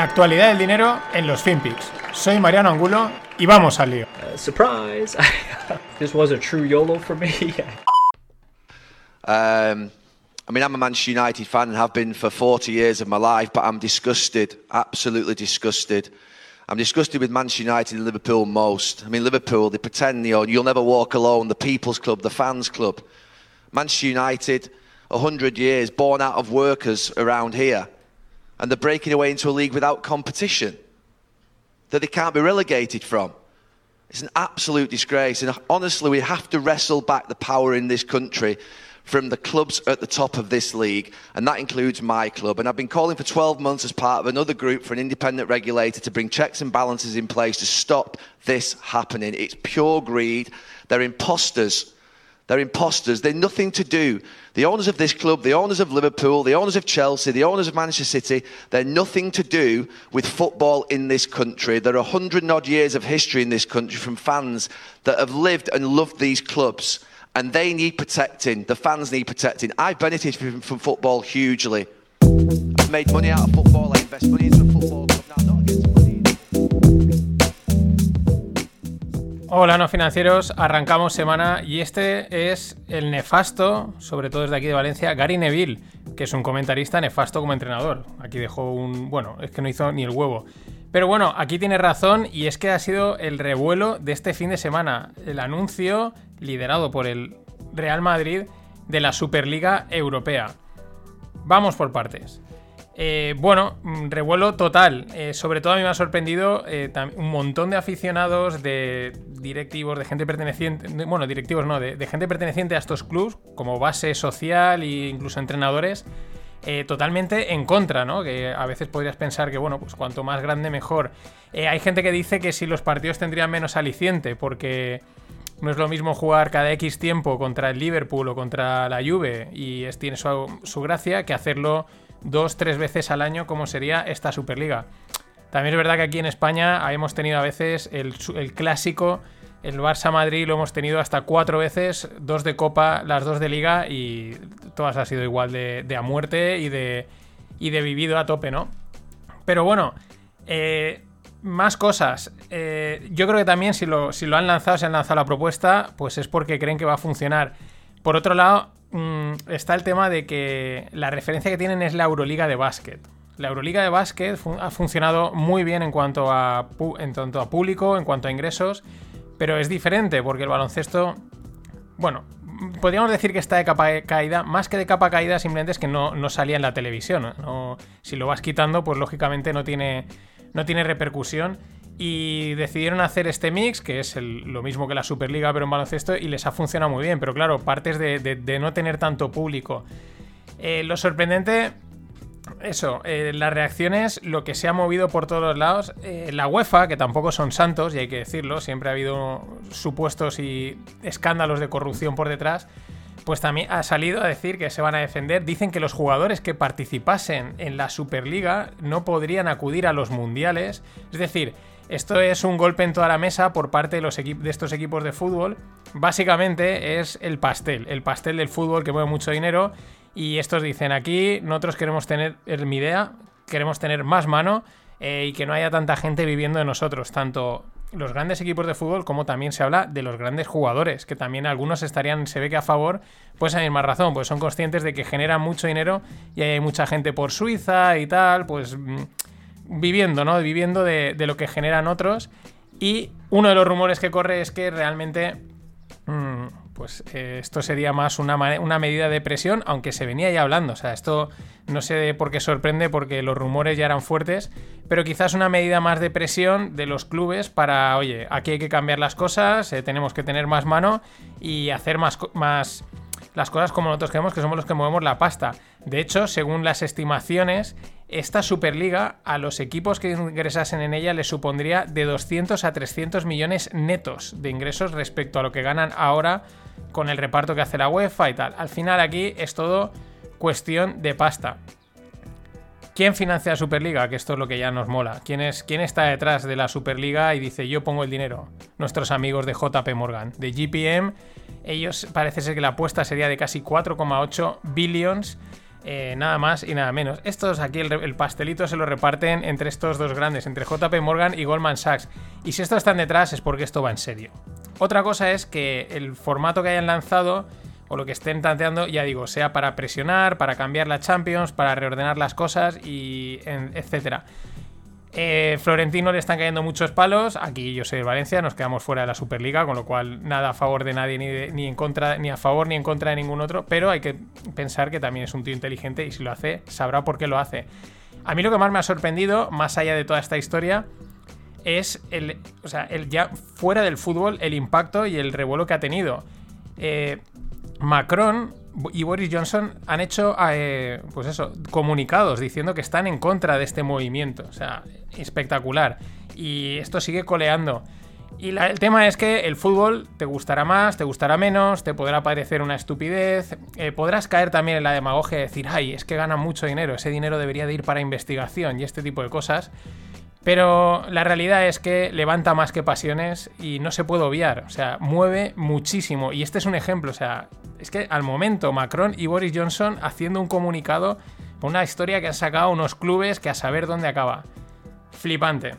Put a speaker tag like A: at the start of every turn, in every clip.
A: La actualidad del dinero en los FinPix. Soy Mariano Angulo y vamos al lío.
B: Uh, surprise! this was a true YOLO for me.
C: um, I mean, I'm a Manchester United fan and have been for 40 years of my life, but I'm disgusted, absolutely disgusted. I'm disgusted with Manchester United and Liverpool most. I mean, Liverpool, they pretend, you know, you'll never walk alone, the people's club, the fans' club. Manchester United, 100 years, born out of workers around here and they're breaking away into a league without competition that they can't be relegated from. It's an absolute disgrace. And honestly, we have to wrestle back the power in this country from the clubs at the top of this league, and that includes my club. And I've been calling for 12 months as part of another group for an independent regulator to bring checks and balances in place to stop this happening. It's pure greed. They're imposters. They're imposters. They're nothing to do. The owners of this club, the owners of Liverpool, the owners of Chelsea, the owners of Manchester City, they're nothing to do with football in this country. There are a hundred and odd years of history in this country from fans that have lived and loved these clubs. And they need protecting. The fans need protecting. I've benefited from, from football hugely. I've made money out of football. I invest money into football
A: Hola, no financieros. Arrancamos semana y este es el nefasto, sobre todo desde aquí de Valencia, Gary Neville, que es un comentarista nefasto como entrenador. Aquí dejó un. Bueno, es que no hizo ni el huevo. Pero bueno, aquí tiene razón y es que ha sido el revuelo de este fin de semana. El anuncio, liderado por el Real Madrid, de la Superliga Europea. Vamos por partes. Eh, bueno, mm, revuelo total. Eh, sobre todo a mí me ha sorprendido eh, un montón de aficionados, de directivos, de gente perteneciente, bueno, directivos no, de, gente perteneciente a estos clubs, como base social e incluso entrenadores, totalmente en contra, ¿no? Que a veces podrías pensar que, bueno, pues cuanto más grande mejor. hay gente que dice que si los partidos tendrían menos aliciente, porque no es lo mismo jugar cada X tiempo contra el Liverpool o contra la Juve y es, tiene su gracia que hacerlo dos, tres veces al año como sería esta Superliga. También es verdad que aquí en España hemos tenido a veces el, clásico, el Barça-Madrid lo hemos tenido hasta cuatro veces, dos de Copa, las dos de Liga y todas han sido igual de, a muerte y de, y de vivido a tope, ¿no? Pero bueno, eh, más cosas. Eh, yo creo que también si lo, si lo han lanzado, si han lanzado la propuesta, pues es porque creen que va a funcionar. Por otro lado, Mm, está el tema de que la referencia que tienen es la Euroliga de básquet. La Euroliga de básquet ha funcionado muy bien en cuanto, a en a público, en cuanto a ingresos, pero es diferente porque el baloncesto, bueno, podríamos decir que está de capa caída, más que de capa caída simplemente es que no, salía en la televisión. si lo vas quitando, pues lógicamente no tiene, no tiene repercusión. Y decidieron hacer este mix, que es lo mismo que la Superliga, pero en baloncesto, y les ha funcionado muy bien. Pero claro, partes de, no tener tanto público. Eh, lo sorprendente, eso, eh, las reacciones, lo que se ha movido por todos lados. Eh, la UEFA, que tampoco son santos, y hay que decirlo, siempre ha habido supuestos y escándalos de corrupción por detrás pues también ha salido a decir que se van a defender. Dicen que los jugadores que participasen en la Superliga no podrían acudir a los mundiales. Es decir, esto es un golpe en toda la mesa por parte de, estos equipos de fútbol. Básicamente es el pastel, el pastel del fútbol que mueve mucho dinero. Y estos dicen aquí, nosotros queremos tener, es mi idea, queremos tener más mano eh, y que no haya tanta gente viviendo de nosotros, tanto los grandes equipos de fútbol como también se habla de los grandes jugadores, que también algunos estarían, se ve que a favor, pues hay más razón, pues son conscientes de que generan mucho dinero y hay mucha gente por Suiza y tal, pues mm, viviendo, ¿no? Viviendo de, lo que generan otros. Y uno de los rumores que corre es que realmente. Mm, pues eh, esto sería más una, una, medida de presión, aunque se venía ya hablando. O sea, esto no sé por qué sorprende, porque los rumores ya eran fuertes, pero quizás una medida más de presión de los clubes para, oye, aquí hay que cambiar las cosas, eh, tenemos que tener más mano y hacer más, más las cosas como nosotros queremos, que somos los que movemos la pasta. De hecho, según las estimaciones, esta Superliga a los equipos que ingresasen en ella les supondría de 200 a 300 millones netos de ingresos respecto a lo que ganan ahora con el reparto que hace la UEFA y tal. Al final aquí es todo cuestión de pasta. ¿Quién financia la Superliga? Que esto es lo que ya nos mola. ¿Quién, es, ¿Quién está detrás de la Superliga y dice yo pongo el dinero? Nuestros amigos de JP Morgan, de GPM. Ellos parece ser que la apuesta sería de casi 4,8 billions Eh, nada más y nada menos. Estos aquí, el, pastelito se lo reparten entre estos dos grandes, entre JP Morgan y Goldman Sachs. Y si estos están detrás es porque esto va en serio. Otra cosa es que el formato que hayan lanzado o lo que estén tanteando, ya digo, sea para presionar, para cambiar la Champions, para reordenar las cosas y etcétera. Eh, Florentino le están cayendo muchos palos. Aquí yo soy de Valencia, nos quedamos fuera de la Superliga, con lo cual nada a favor de nadie, ni, ni, en contra, ni a favor ni en contra de ningún otro. Pero hay que pensar que también es un tío inteligente y si lo hace, sabrá por qué lo hace. A mí lo que más me ha sorprendido, más allá de toda esta historia, es el, o sea, el ya fuera del fútbol, el impacto y el revuelo que ha tenido. Eh, Macron y Boris Johnson han hecho, eh, pues eso, comunicados diciendo que están en contra de este movimiento. O sea, espectacular. Y esto sigue coleando. Y el tema es que el fútbol te gustará más, te gustará menos, te podrá parecer una estupidez, eh, podrás caer también en la demagogia de decir, ay, es que ganan mucho dinero, ese dinero debería de ir para investigación y este tipo de cosas. Pero la realidad es que levanta más que pasiones y no se puede obviar. O sea, mueve muchísimo. Y este es un ejemplo. O sea, es que al momento Macron y Boris Johnson haciendo un comunicado por una historia que han sacado unos clubes que a saber dónde acaba. Flipante.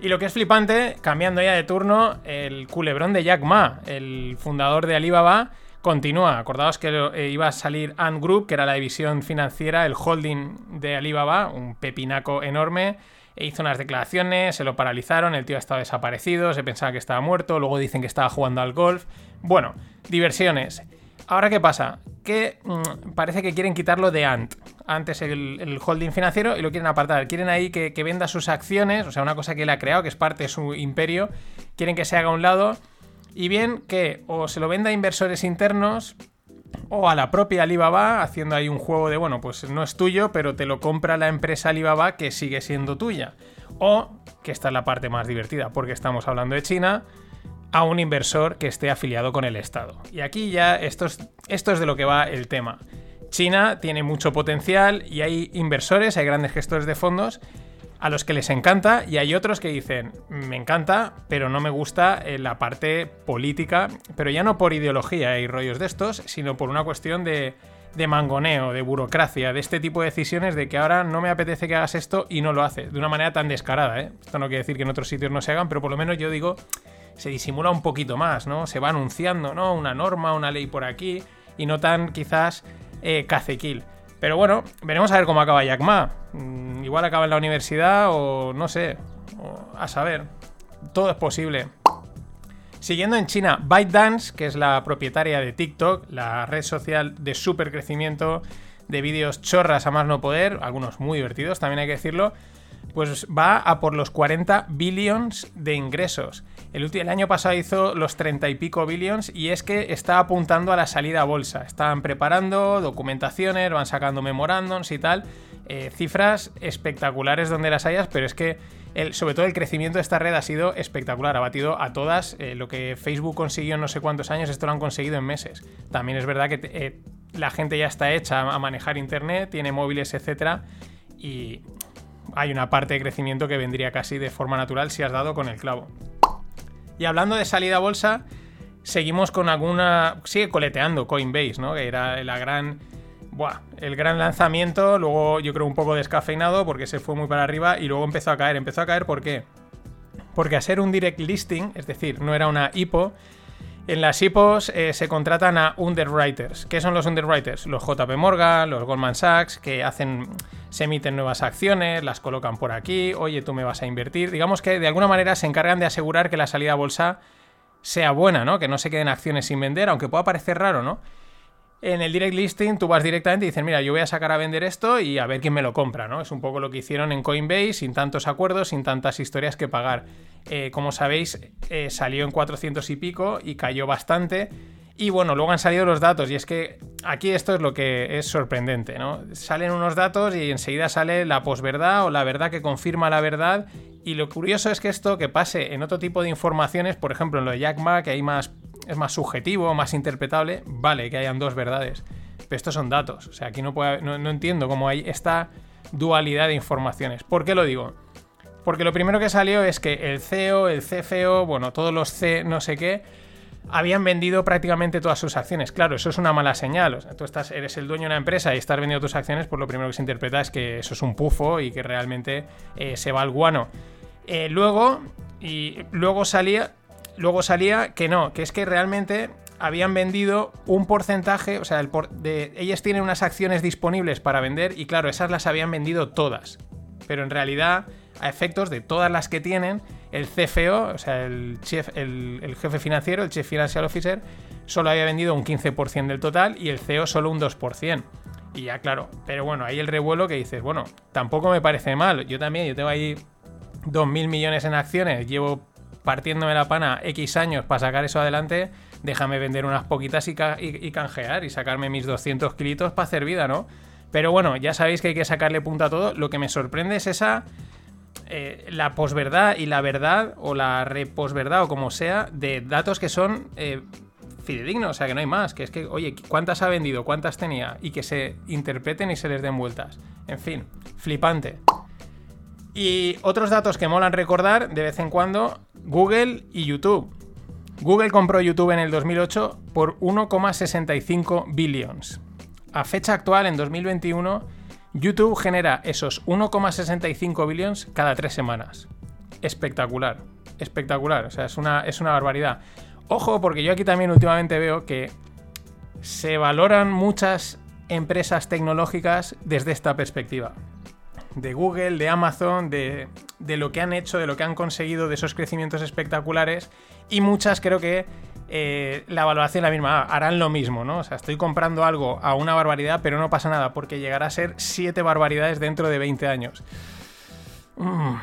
A: Y lo que es flipante, cambiando ya de turno, el culebrón de Jack Ma, el fundador de Alibaba, continúa. Acordaos que eh, iba a salir Ant Group, que era la división financiera, el holding de Alibaba, un pepinaco enorme hizo unas declaraciones, se lo paralizaron, el tío ha estado desaparecido, se pensaba que estaba muerto, luego dicen que estaba jugando al golf. Bueno, diversiones. Ahora, ¿qué pasa? Que mm, parece que quieren quitarlo de Ant. Ant es el, holding financiero y lo quieren apartar. Quieren ahí que, que, venda sus acciones, o sea, una cosa que él ha creado, que es parte de su imperio. Quieren que se haga a un lado. Y bien que o se lo venda a inversores internos o a la propia Alibaba haciendo ahí un juego de, bueno, pues no es tuyo, pero te lo compra la empresa Alibaba que sigue siendo tuya. O, que esta es la parte más divertida, porque estamos hablando de China, a un inversor que esté afiliado con el Estado. Y aquí ya esto es, esto es de lo que va el tema. China tiene mucho potencial y hay inversores, hay grandes gestores de fondos a los que les encanta y hay otros que dicen, me encanta, pero no me gusta eh, la parte política, pero ya no por ideología y rollos de estos, sino por una cuestión de, de mangoneo, de burocracia, de este tipo de decisiones de que ahora no me apetece que hagas esto y no lo haces, de una manera tan descarada. ¿eh? Esto no quiere decir que en otros sitios no se hagan, pero por lo menos yo digo, se disimula un poquito más, ¿no? Se va anunciando, ¿no? Una norma, una ley por aquí y no tan quizás eh, cacequil. Pero bueno, veremos a ver cómo acaba Jack Ma. Mm, igual acaba en la universidad o no sé. a saber. Todo es posible. Siguiendo en China, ByteDance, que es la propietaria de TikTok, la red social de super crecimiento de vídeos chorras a más no poder, algunos muy divertidos, también hay que decirlo, pues va a por los 40 billions de ingresos. El, el, año pasado hizo los 30 y pico billions y es que está apuntando a la salida a bolsa. Están preparando documentaciones, van sacando memorándums y tal. Eh, cifras espectaculares donde las hayas, pero es que sobre todo el crecimiento de esta red ha sido espectacular. Ha batido a todas. Eh, lo que Facebook consiguió en no sé cuántos años, esto lo han conseguido en meses. También es verdad que eh, la gente ya está hecha a manejar Internet, tiene móviles, etcétera. Y hay una parte de crecimiento que vendría casi de forma natural si has dado con el clavo. Y hablando de salida a bolsa, seguimos con alguna. Sigue coleteando Coinbase, ¿no? Que era la gran. Buah, el gran lanzamiento. Luego yo creo un poco descafeinado porque se fue muy para arriba y luego empezó a caer. Empezó a caer ¿por qué? Porque a ser un direct listing, es decir, no era una IPO, en las IPOs eh, se contratan a underwriters. ¿Qué son los underwriters? Los JP Morgan, los Goldman Sachs, que hacen, se emiten nuevas acciones, las colocan por aquí, oye, tú me vas a invertir. Digamos que de alguna manera se encargan de asegurar que la salida a bolsa sea buena, ¿no? Que no se queden acciones sin vender, aunque pueda parecer raro, ¿no? En el direct listing tú vas directamente y dices, mira, yo voy a sacar a vender esto y a ver quién me lo compra, ¿no? Es un poco lo que hicieron en Coinbase, sin tantos acuerdos, sin tantas historias que pagar. Eh, como sabéis, eh, salió en 400 y pico y cayó bastante. Y bueno, luego han salido los datos y es que aquí esto es lo que es sorprendente, ¿no? Salen unos datos y enseguida sale la posverdad o la verdad que confirma la verdad. Y lo curioso es que esto que pase en otro tipo de informaciones, por ejemplo en lo de Jack Ma, que hay más es más subjetivo, más interpretable, vale que hayan dos verdades. Pero estos son datos. O sea, aquí no, puede, no, entiendo cómo hay esta dualidad de informaciones. ¿Por qué lo digo? Porque lo primero que salió es que el CEO, el CFO, bueno, todos los C no sé qué, habían vendido prácticamente todas sus acciones. Claro, eso es una mala señal. O sea, tú estás, eres el dueño de una empresa y estás vendiendo tus acciones, pues lo primero que se interpreta es que eso es un pufo y que realmente eh, se va al guano. Eh, luego, y luego salía, luego salía que no, que es que realmente habían vendido un porcentaje, o sea, el de, ellas tienen unas acciones disponibles para vender y claro, esas las habían vendido todas. Pero en realidad, a efectos de todas las que tienen, el CFO, o sea, el, jefe financiero, el Chief Financial Officer, solo había vendido un 15% del total y el CEO solo un 2%. Y ya, claro, pero bueno, ahí el revuelo que dices, bueno, tampoco me parece mal. Yo también, yo tengo ahí 2.000 millones en acciones, llevo partiéndome la pana X años para sacar eso adelante, déjame vender unas poquitas y, canjear y sacarme mis 200 kilitos para hacer vida, ¿no? Pero bueno, ya sabéis que hay que sacarle punta a todo. Lo que me sorprende es esa... Eh, la posverdad y la verdad, o la reposverdad, o como sea, de datos que son eh, fidedignos, o sea que no hay más, que es que, oye, ¿cuántas ha vendido? ¿Cuántas tenía? Y que se interpreten y se les den vueltas. En fin, flipante. Y otros datos que molan recordar de vez en cuando, Google y YouTube. Google compró YouTube en el 2008 por 1,65 billions. A fecha actual, en 2021, YouTube genera esos 1,65 billions cada tres semanas. Espectacular, espectacular, o sea, es una, es una barbaridad. Ojo, porque yo aquí también últimamente veo que se valoran muchas empresas tecnológicas desde esta perspectiva de Google, de Amazon, de, lo que han hecho, de lo que han conseguido, de esos crecimientos espectaculares. Y muchas creo que eh, la valoración es la misma. Ah, harán lo mismo, ¿no? O sea, estoy comprando algo a una barbaridad, pero no pasa nada, porque llegará a ser siete barbaridades dentro de 20 años. Mm.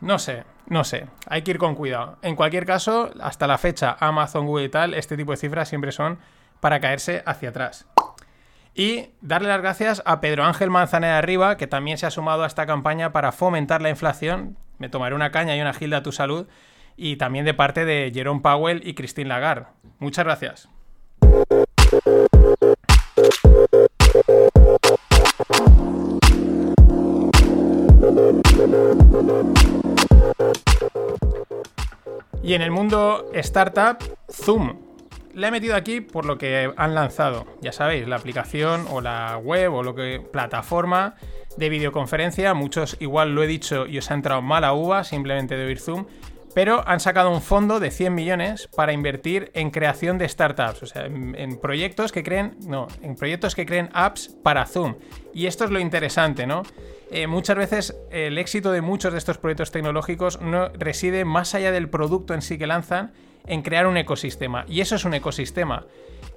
A: No sé, no sé. Hay que ir con cuidado. En cualquier caso, hasta la fecha, Amazon, Google y tal, este tipo de cifras siempre son para caerse hacia atrás. Y darle las gracias a Pedro Ángel Manzanera Arriba, que también se ha sumado a esta campaña para fomentar la inflación. Me tomaré una caña y una gilda a tu salud. Y también de parte de Jerome Powell y Christine Lagarde. Muchas gracias. Y en el mundo startup, Zoom la he metido aquí por lo que han lanzado. Ya sabéis, la aplicación o la web o lo que plataforma de videoconferencia. Muchos igual lo he dicho y os ha entrado mala uva simplemente de oír Zoom. Pero han sacado un fondo de 100 millones para invertir en creación de startups, o sea, en, proyectos que creen, no, en proyectos que creen apps para Zoom. Y esto es lo interesante, ¿no? Eh, muchas veces el éxito de muchos de estos proyectos tecnológicos no reside más allá del producto en sí que lanzan, en crear un ecosistema. Y eso es un ecosistema.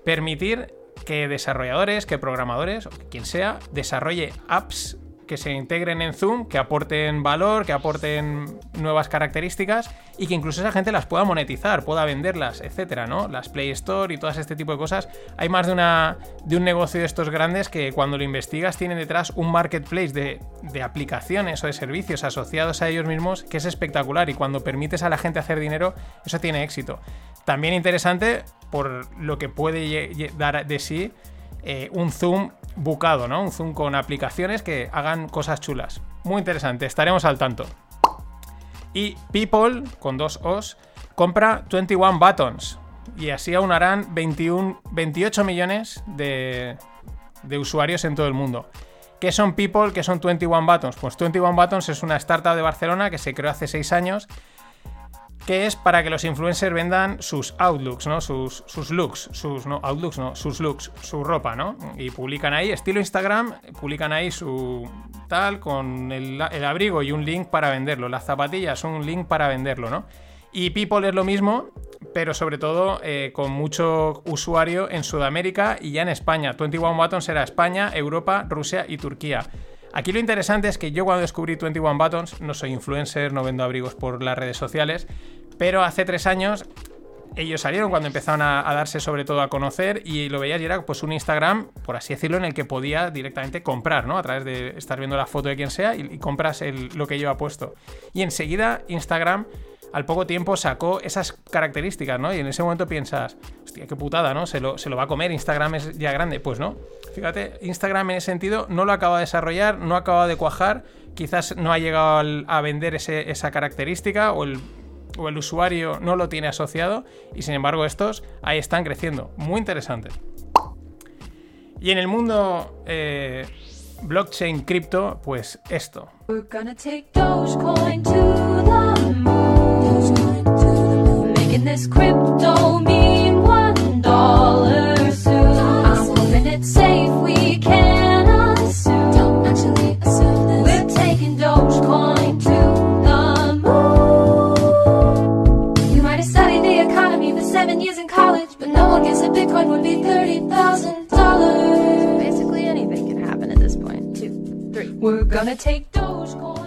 A: Permitir que desarrolladores, que programadores, o quien sea, desarrolle apps que se integren en Zoom, que aporten valor, que aporten nuevas características y que incluso esa gente las pueda monetizar, pueda venderlas, etcétera, ¿no? Las Play Store y todas este tipo de cosas. Hay más de, una, de un negocio de estos grandes que cuando lo investigas tienen detrás un marketplace de, de aplicaciones o de servicios asociados a ellos mismos que es espectacular y cuando permites a la gente hacer dinero, eso tiene éxito. También interesante por lo que puede dar de sí eh, un Zoom bucado, ¿no? Un Zoom con aplicaciones que hagan cosas chulas. Muy interesante, estaremos al tanto. Y People, con dos O's, compra 21 Buttons. Y así aunarán 21, 28 millones de, de usuarios en todo el mundo. ¿Qué son People? ¿Qué son 21 Buttons? Pues 21 Buttons es una startup de Barcelona que se creó hace 6 años que es para que los influencers vendan sus outlooks, ¿no? Sus, looks, sus no, outlooks, no, sus looks, su ropa, ¿no? Y publican ahí, estilo Instagram, publican ahí su tal con el, abrigo y un link para venderlo. Las zapatillas un link para venderlo, ¿no? Y People es lo mismo, pero sobre todo eh, con mucho usuario en Sudamérica y ya en España. 21 Buttons era España, Europa, Rusia y Turquía. Aquí lo interesante es que yo cuando descubrí 21 Buttons, no soy influencer, no vendo abrigos por las redes sociales, pero hace tres años ellos salieron cuando empezaron a, darse sobre todo a conocer y lo veías y era pues un Instagram, por así decirlo, en el que podía directamente comprar, ¿no? A través de estar viendo la foto de quien sea y, compras lo que lleva puesto. Y enseguida Instagram al poco tiempo sacó esas características, ¿no? Y en ese momento piensas, hostia, qué putada, ¿no? Se lo, se lo va a comer, Instagram es ya grande. Pues no. Fíjate, Instagram en ese sentido no lo acaba de desarrollar, no acaba de cuajar, quizás no ha llegado a vender esa característica o el o el usuario no lo tiene asociado y sin embargo estos ahí están creciendo. Muy interesante. Y en el mundo eh, blockchain cripto, pues esto.
D: We're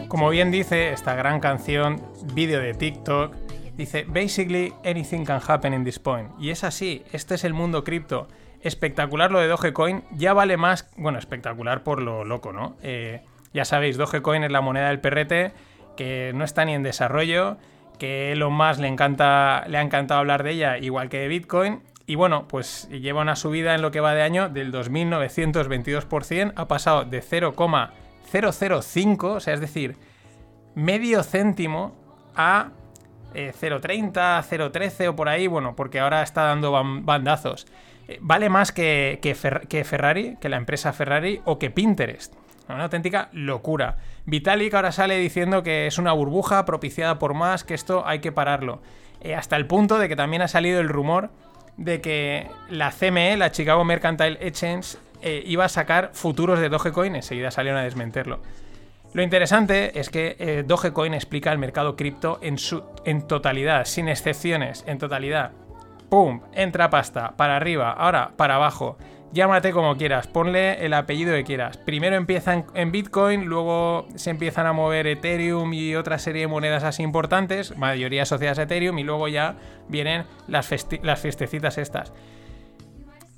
A: Como bien dice esta gran canción, vídeo de TikTok, dice Basically anything can happen in this point. Y es así, este es el mundo cripto. Espectacular lo de Dogecoin, ya vale más, bueno, espectacular por lo loco, ¿no? Eh, ya sabéis, Dogecoin es la moneda del perrete, que no está ni en desarrollo, que Elon Musk le, encanta, le ha encantado hablar de ella, igual que de Bitcoin. Y bueno, pues lleva una subida en lo que va de año del 2.922%, ha pasado de 0,005, o sea, es decir, medio céntimo a eh, 0,30, 0,13 o por ahí, bueno, porque ahora está dando ban- bandazos. Eh, vale más que, que Ferrari, que la empresa Ferrari o que Pinterest. Una auténtica locura. Vitalik ahora sale diciendo que es una burbuja propiciada por más, que esto hay que pararlo. Eh, hasta el punto de que también ha salido el rumor de que la CME, la Chicago Mercantile Exchange, eh, iba a sacar futuros de Dogecoin. Enseguida salieron a desmentirlo. Lo interesante es que eh, Dogecoin explica el mercado cripto en su totalidad, sin excepciones, en totalidad. ¡Pum! Entra pasta, para arriba, ahora para abajo. Llámate como quieras, ponle el apellido que quieras. Primero empiezan en Bitcoin, luego se empiezan a mover Ethereum y otra serie de monedas así importantes, mayoría asociadas a Ethereum, y luego ya vienen las, las fiestecitas estas.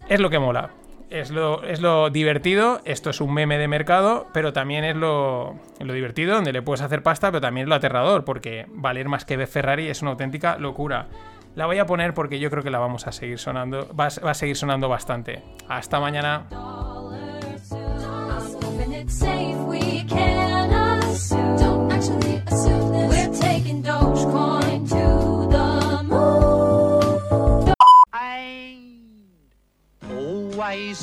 A: Es lo que mola. Es lo, es lo divertido. Esto es un meme de mercado, pero también es lo, lo divertido, donde le puedes hacer pasta, pero también es lo aterrador, porque valer más que Ferrari es una auténtica locura. La voy a poner porque yo creo que la vamos a seguir sonando. Va, va a seguir sonando bastante. Hasta mañana.